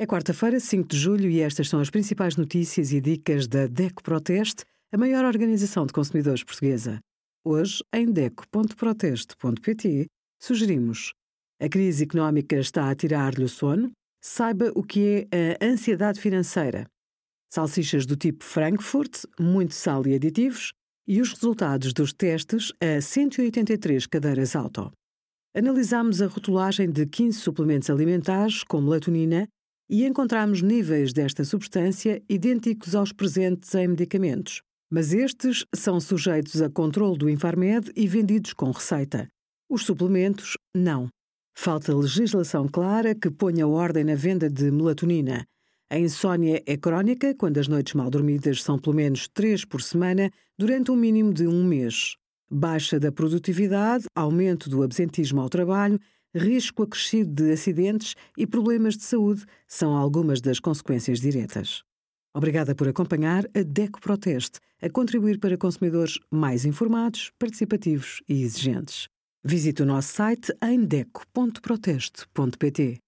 É quarta-feira, 5 de julho, e estas são as principais notícias e dicas da DECO Proteste, a maior organização de consumidores portuguesa. Hoje, em DECO.proteste.pt, sugerimos: a crise económica está a tirar-lhe o sono? Saiba o que é a ansiedade financeira. Salsichas do tipo Frankfurt, muito sal e aditivos, e os resultados dos testes a 183 cadeiras auto. Analisamos a rotulagem de 15 suplementos alimentares com melatonina e encontramos níveis desta substância idênticos aos presentes em medicamentos, mas estes são sujeitos a controle do Infarmed e vendidos com receita. Os suplementos, não. Falta legislação clara que ponha ordem na venda de melatonina. A insônia é crónica quando as noites mal dormidas são pelo menos três por semana durante um mínimo de um mês. Baixa da produtividade, aumento do absentismo ao trabalho risco acrescido de acidentes e problemas de saúde são algumas das consequências diretas. Obrigada por acompanhar a DECO Proteste, a contribuir para consumidores mais informados, participativos e exigentes. Visite o nosso site em deco.proteste.pt.